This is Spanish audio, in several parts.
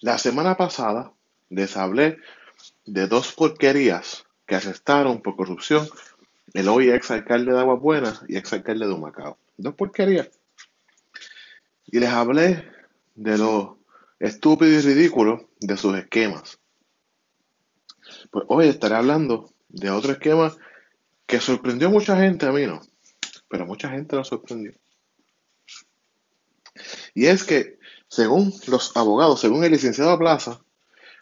La semana pasada les hablé de dos porquerías que arrestaron por corrupción el hoy ex alcalde de Aguas Buenas y ex alcalde de Humacao. Dos porquerías. Y les hablé de lo estúpido y ridículo de sus esquemas. Pues hoy estaré hablando de otro esquema que sorprendió a mucha gente, a mí no, pero mucha gente lo sorprendió. Y es que, según los abogados, según el licenciado Plaza,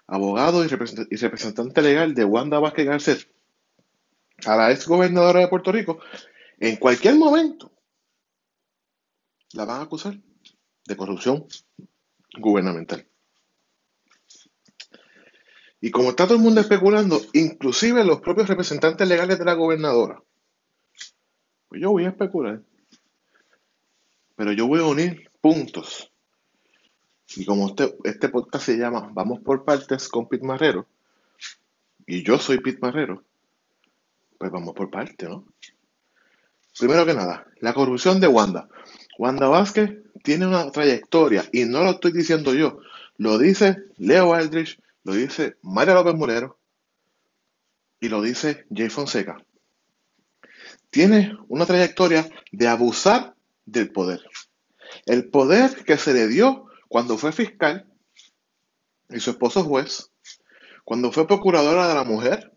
abogado y representante legal de Wanda Vázquez Garcet, a la ex gobernadora de Puerto Rico, en cualquier momento la van a acusar de corrupción gubernamental. Y como está todo el mundo especulando, inclusive los propios representantes legales de la gobernadora, pues yo voy a especular. Pero yo voy a unir puntos. Y como este, este podcast se llama Vamos por partes con Pete Marrero, y yo soy Pete Marrero, pues vamos por partes, ¿no? Primero que nada, la corrupción de Wanda. Wanda Vázquez tiene una trayectoria, y no lo estoy diciendo yo, lo dice Leo Aldrich, lo dice María López Morero y lo dice Jay Fonseca. Tiene una trayectoria de abusar del poder. El poder que se le dio cuando fue fiscal y su esposo juez, cuando fue procuradora de la mujer,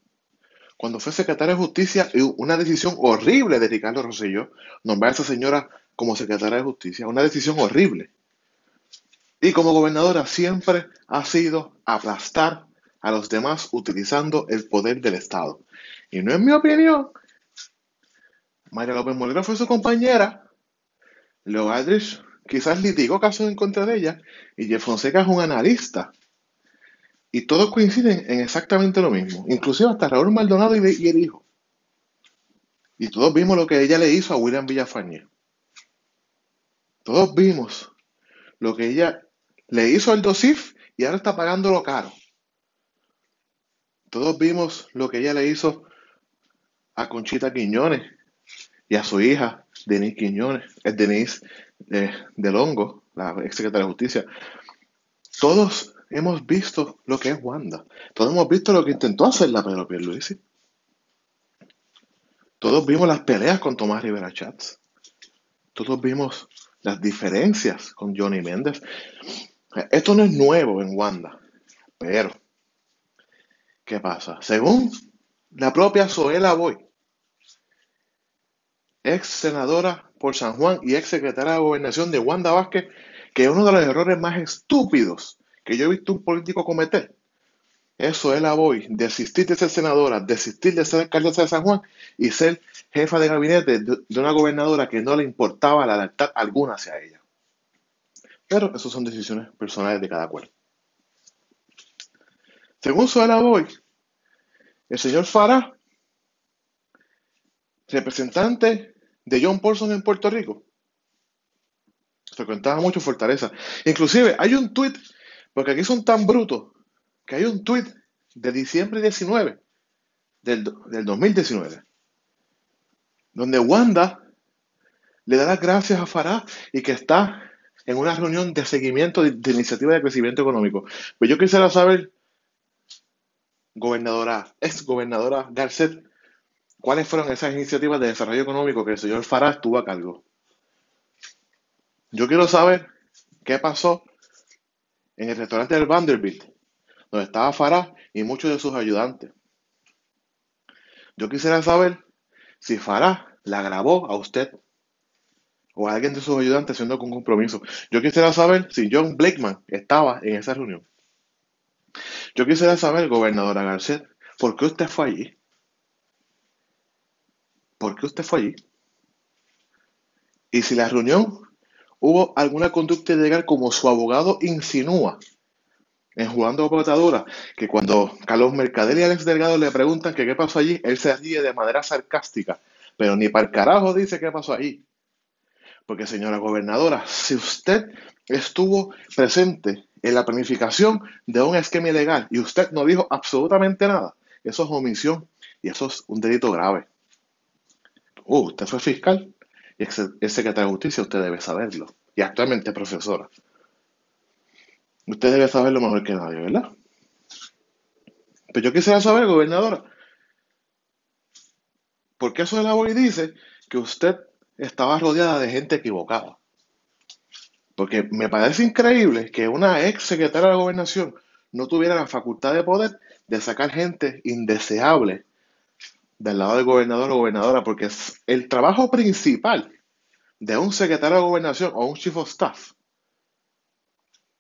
cuando fue secretaria de justicia y una decisión horrible de Ricardo Rosselló, nombrar a esa señora como secretaria de justicia, una decisión horrible. Y como gobernadora siempre ha sido aplastar a los demás utilizando el poder del Estado. Y no es mi opinión. María López Molero fue su compañera. Leo Aldrich quizás litigó casos en contra de ella. Y Jeff Fonseca es un analista. Y todos coinciden en exactamente lo mismo. Inclusive hasta Raúl Maldonado y, el hijo. Y todos vimos lo que ella le hizo a William Villafañe. Todos vimos lo que ella le hizo el DOSIF y ahora está pagándolo caro. Todos vimos lo que ella le hizo a Conchita Quiñones y a su hija, Denise Quiñones, es Denise eh, del Hongo, la ex secretaria de Justicia. Todos hemos visto lo que es Wanda. Todos hemos visto lo que intentó hacer la Pedro Pierluisi. Todos vimos las peleas con Tomás Rivera Chats. Todos vimos las diferencias con Johnny Méndez. Esto no es nuevo en Wanda, pero ¿qué pasa? Según la propia Zoela Boy, ex senadora por San Juan y ex secretaria de gobernación de Wanda Vázquez, que uno de los errores más estúpidos que yo he visto un político cometer es Zoela Boy desistir de ser senadora, desistir de ser alcaldesa de San Juan y ser jefa de gabinete de una gobernadora que no le importaba la lealtad alguna hacia ella. Pero esas son decisiones personales de cada cual. Según Suela Boy, el señor Farah, representante de John Paulson en Puerto Rico, frecuentaba mucho Fortaleza. Inclusive hay un tuit, porque aquí son tan brutos, que hay un tuit de diciembre 19 del, del 2019, donde Wanda le da las gracias a Farah y que está en una reunión de seguimiento de, iniciativa de crecimiento económico. Pues yo quisiera saber, gobernadora, ex gobernadora Garcet, cuáles fueron esas iniciativas de desarrollo económico que el señor Farah tuvo a cargo. Yo quiero saber qué pasó en el restaurante del Vanderbilt, donde estaba Farah y muchos de sus ayudantes. Yo quisiera saber si Farah la grabó a usted o alguien de sus ayudantes haciendo con compromiso. Yo quisiera saber si John Blakeman estaba en esa reunión. Yo quisiera saber, gobernadora Garcet, ¿por qué usted fue allí? ¿Por qué usted fue allí? Y si la reunión hubo alguna conducta ilegal como su abogado insinúa en jugando a que cuando Carlos Mercader y Alex Delgado le preguntan que qué pasó allí, él se ríe de manera sarcástica, pero ni para el carajo dice qué pasó allí. Porque, señora gobernadora, si usted estuvo presente en la planificación de un esquema ilegal y usted no dijo absolutamente nada, eso es omisión y eso es un delito grave. Uh, usted fue fiscal y es secretario de justicia, usted debe saberlo. Y actualmente profesora. Usted debe saberlo mejor que nadie, ¿verdad? Pero yo quisiera saber, gobernadora, ¿por qué eso de la voz dice que usted estaba rodeada de gente equivocada? Porque me parece increíble que una ex secretaria de gobernación no tuviera la facultad de poder de sacar gente indeseable del lado del gobernador o gobernadora, porque es el trabajo principal de un secretario de gobernación o un chief of staff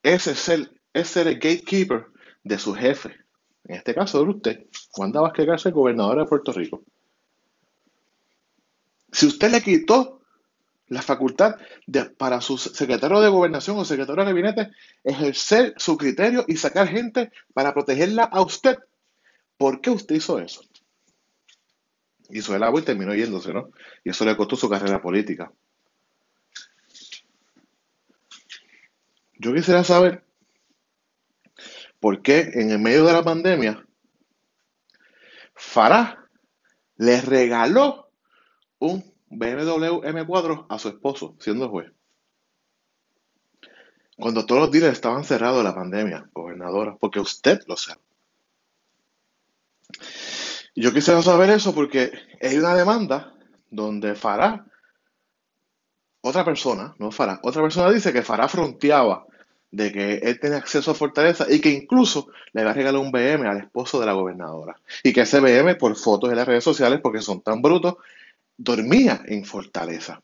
es ser el gatekeeper de su jefe. En este caso de usted, Wanda Vázquez Garza, gobernadora de Puerto Rico. Si usted le quitó la facultad de, para su secretario de gobernación o secretario de gabinete ejercer su criterio y sacar gente para protegerla a usted, ¿por qué usted hizo eso? Hizo el agua y terminó yéndose, ¿no? Y eso le costó su carrera política. Yo quisiera saber por qué en el medio de la pandemia Farah le regaló un BMW M4 a su esposo, siendo juez. Cuando todos los días estaban cerrados la pandemia, gobernadora, porque usted lo sabe. Yo quisiera saber eso porque hay una demanda donde Farah otra persona, no Farah, otra persona dice que Farah fronteaba de que él tenía acceso a Fortaleza y que incluso le va a regalar un BM al esposo de la gobernadora. Y que ese BM, por fotos en las redes sociales, porque son tan brutos, dormía en Fortaleza.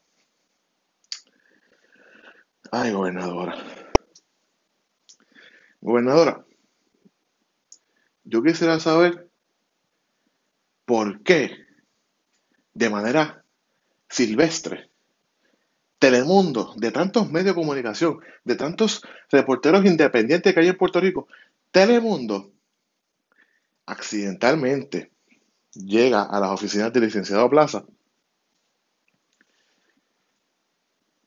Ay, gobernadora. Gobernadora, yo quisiera saber por qué, de manera silvestre, Telemundo, de tantos medios de comunicación, de tantos reporteros independientes que hay en Puerto Rico, Telemundo accidentalmente llega a las oficinas del licenciado Plaza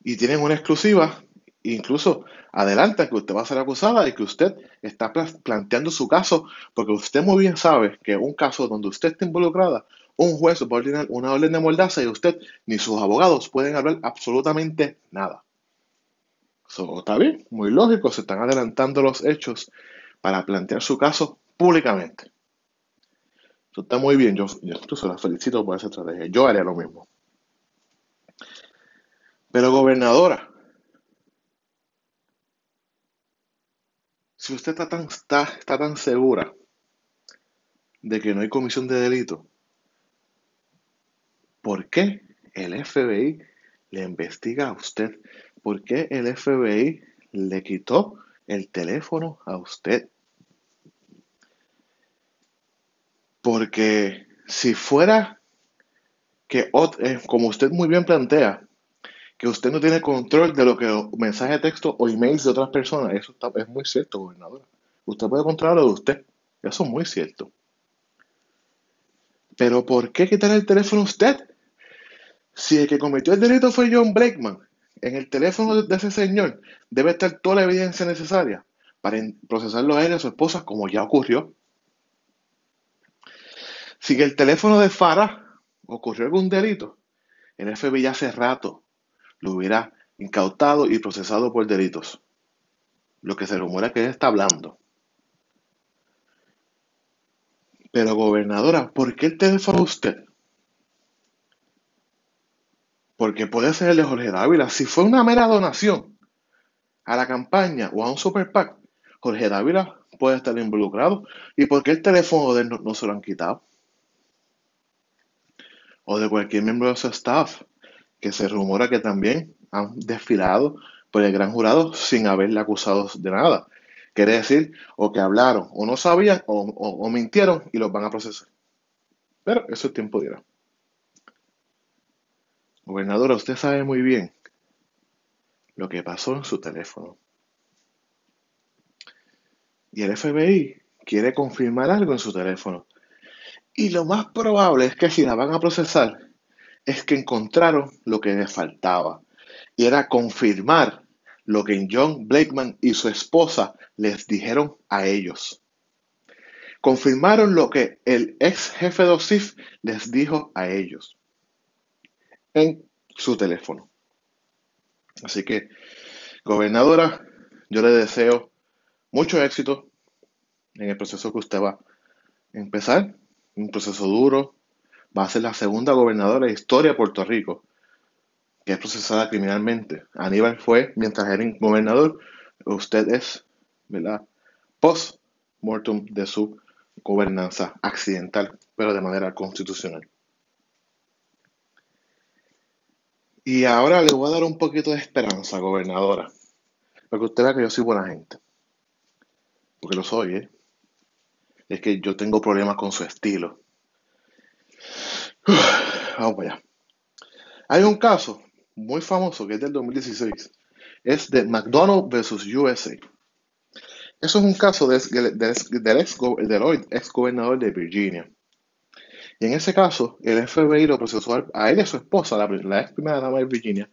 y tienen una exclusiva, incluso adelanta que usted va a ser acusada y que usted está planteando su caso, porque usted muy bien sabe que un caso donde usted está involucrada, un juez va a ordenar una orden de mordaza y usted ni sus abogados pueden hablar absolutamente nada. Eso está bien, muy lógico, se están adelantando los hechos para plantear su caso públicamente. Eso está muy bien, yo, yo incluso la felicito por esa estrategia. Yo haría lo mismo. Pero gobernadora, si usted está tan, está, está tan segura de que no hay comisión de delito, ¿Por qué el FBI le investiga a usted? ¿Por qué el FBI le quitó el teléfono a usted? Porque si fuera que, eh, como usted muy bien plantea, que usted no tiene control de lo que mensaje de texto o emails de otras personas, eso es muy cierto, gobernadora. Usted puede controlar lo de usted. Eso es muy cierto. Pero ¿por qué quitar el teléfono a usted? Si el que cometió el delito fue John Blakeman, en el teléfono de ese señor debe estar toda la evidencia necesaria para procesarlo a él y a su esposa, como ya ocurrió. Si el teléfono de Farah ocurrió algún delito, el FBI hace rato lo hubiera incautado y procesado por delitos. Lo que se rumora que él está hablando. Pero gobernadora, ¿por qué el teléfono usted? porque puede ser el de Jorge Dávila. Si fue una mera donación a la campaña o a un super PAC, Jorge Dávila puede estar involucrado. ¿Y por qué el teléfono de él no, se lo han quitado? O de cualquier miembro de su staff, que se rumora que también han desfilado por el gran jurado sin haberle acusado de nada. Quiere decir, o que hablaron, o no sabían, o, o mintieron y los van a procesar. Pero eso es tiempo dirá. Gobernadora, usted sabe muy bien lo que pasó en su teléfono. Y el FBI quiere confirmar algo en su teléfono. Y lo más probable es que si la van a procesar, es que encontraron lo que les faltaba. Y era confirmar lo que John Blakeman y su esposa les dijeron a ellos. Confirmaron lo que el ex jefe de OSIF les dijo a ellos en su teléfono. Así que, gobernadora, yo le deseo mucho éxito en el proceso que usted va a empezar, un proceso duro, va a ser la segunda gobernadora de historia de Puerto Rico que es procesada criminalmente. Aníbal fue, mientras era gobernador, usted es, ¿verdad? Post-mortem de su gobernanza accidental, pero de manera constitucional. Y ahora le voy a dar un poquito de esperanza, gobernadora, para que usted vea que yo soy buena gente. Porque lo soy, ¿eh? Es que yo tengo problemas con su estilo. vamos allá. Hay un caso muy famoso que es del 2016. Es de McDonald's versus USA. Eso es un caso del, ex, ex gobernador de Virginia. Y en ese caso, el FBI lo procesó a él y a su esposa, la, ex primera dama de Virginia,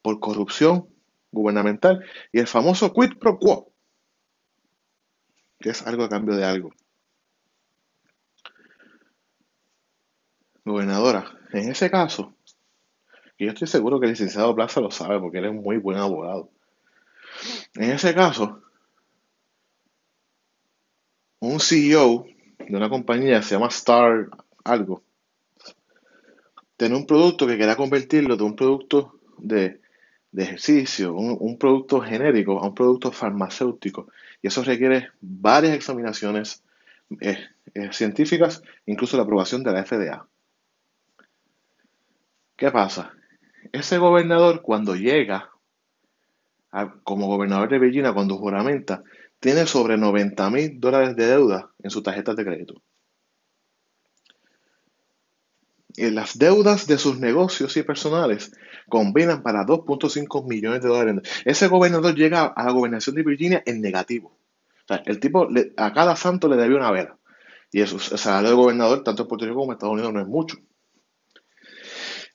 por corrupción gubernamental y el famoso quid pro quo, que es algo a cambio de algo. Gobernadora, en ese caso, yo estoy seguro que el licenciado Plaza lo sabe porque él es un muy buen abogado. En ese caso, un CEO de una compañía se llama Star algo, tiene un producto que quería convertirlo de un producto de, ejercicio, un, producto genérico a un producto farmacéutico. Y eso requiere varias examinaciones eh, eh, científicas, incluso la aprobación de la FDA. ¿Qué pasa? Ese gobernador cuando llega como gobernador de Virginia, cuando juramenta, tiene sobre 90 mil dólares de deuda en sus tarjetas de crédito. Y las deudas de sus negocios y personales combinan para 2.5 millones de dólares. Ese gobernador llega a la gobernación de Virginia en negativo. el tipo a cada santo le debe una vela. Y eso, el salario de gobernador, tanto en Puerto Rico como en Estados Unidos, no es mucho.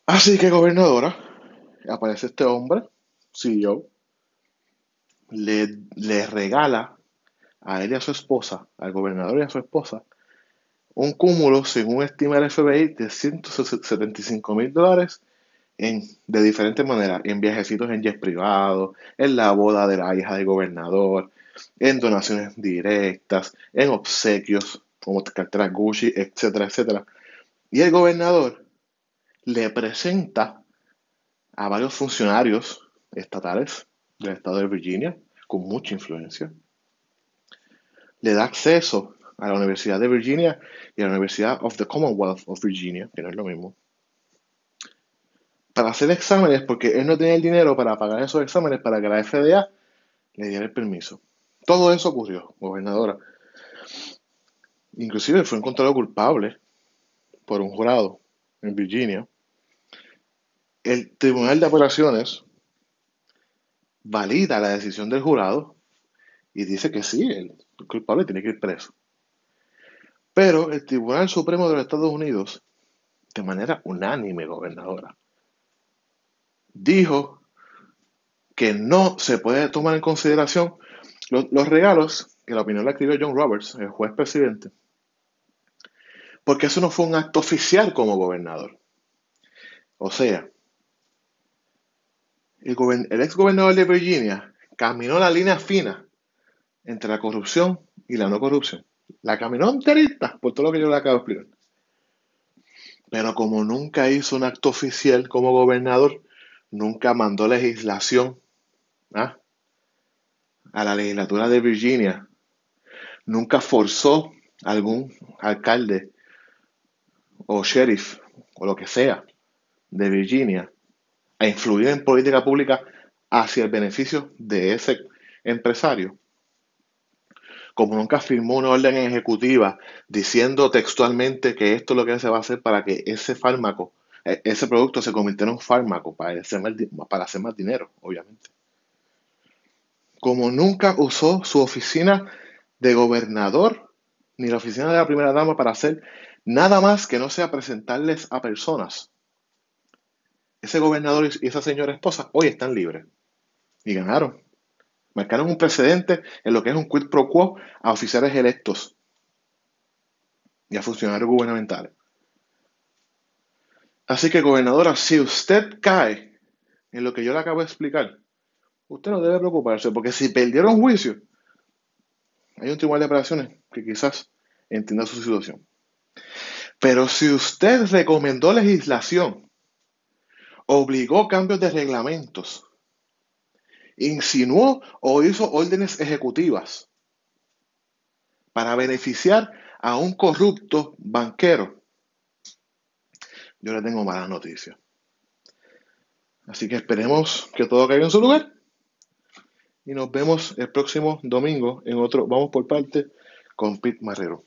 Así que, gobernadora, aparece este hombre, CEO, le, le regala a él y a su esposa, al gobernador y a su esposa, un cúmulo, según estima el FBI, de 175 mil dólares en, de diferentes maneras, en viajecitos en jet privados, en la boda de la hija del gobernador, en donaciones directas, en obsequios, como carteras Gucci, etcétera, etcétera. Y el gobernador le presenta a varios funcionarios estatales del estado de Virginia con mucha influencia. Le da acceso a la Universidad de Virginia y a la Universidad of the Commonwealth of Virginia, que no es lo mismo, para hacer exámenes porque él no tenía el dinero para pagar esos exámenes para que la FDA le diera el permiso. Todo eso ocurrió, gobernadora. Inclusive fue encontrado culpable por un jurado en Virginia el Tribunal de Apelaciones valida la decisión del jurado y dice que sí, el culpable tiene que ir preso. Pero el Tribunal Supremo de los Estados Unidos, de manera unánime, gobernadora, dijo que no se puede tomar en consideración los, los regalos, que la opinión la escribió John Roberts, el juez presidente, porque eso no fue un acto oficial como gobernador. O sea, el, ex gobernador de Virginia caminó la línea fina entre la corrupción y la no corrupción. La caminó enterita, por todo lo que yo le acabo de explicar. Pero como nunca hizo un acto oficial como gobernador, nunca mandó legislación ¿ah? a la legislatura de Virginia, nunca forzó a algún alcalde o sheriff o lo que sea de Virginia a influir en política pública hacia el beneficio de ese empresario. Como nunca firmó una orden ejecutiva diciendo textualmente que esto es lo que se va a hacer para que ese fármaco, e, ese producto se convirtiera en un fármaco para hacer más, para hacer más dinero, obviamente. Como nunca usó su oficina de gobernador ni la oficina de la primera dama para hacer nada más que no sea presentarles a personas ese gobernador y esa señora esposa hoy están libres. Y ganaron. Marcaron un precedente en lo que es un quid pro quo a oficiales electos y a funcionarios gubernamentales. Así que, gobernadora, si usted cae en lo que yo le acabo de explicar, usted no debe preocuparse, porque si perdieron juicio, hay un tribunal de apelaciones que quizás entienda su situación. Pero si usted recomendó legislación, obligó cambios de reglamentos, insinuó o hizo órdenes ejecutivas para beneficiar a un corrupto banquero, yo le tengo malas noticias. Así que esperemos que todo caiga en su lugar. Y nos vemos el próximo domingo en otro Vamos por parte con Pete Marrero.